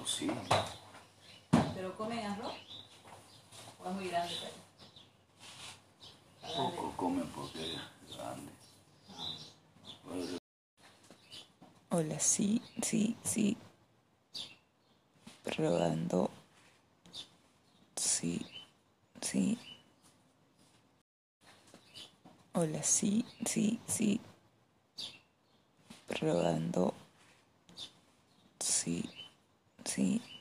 arroz, sí. ¿Pero comen arroz? ¿O es muy grande para? Poco comen porque es grande. Hola, sí, sí, sí. Probando. Sí, sí. Hola, sí, sí, sí. Probando. Sí, sí.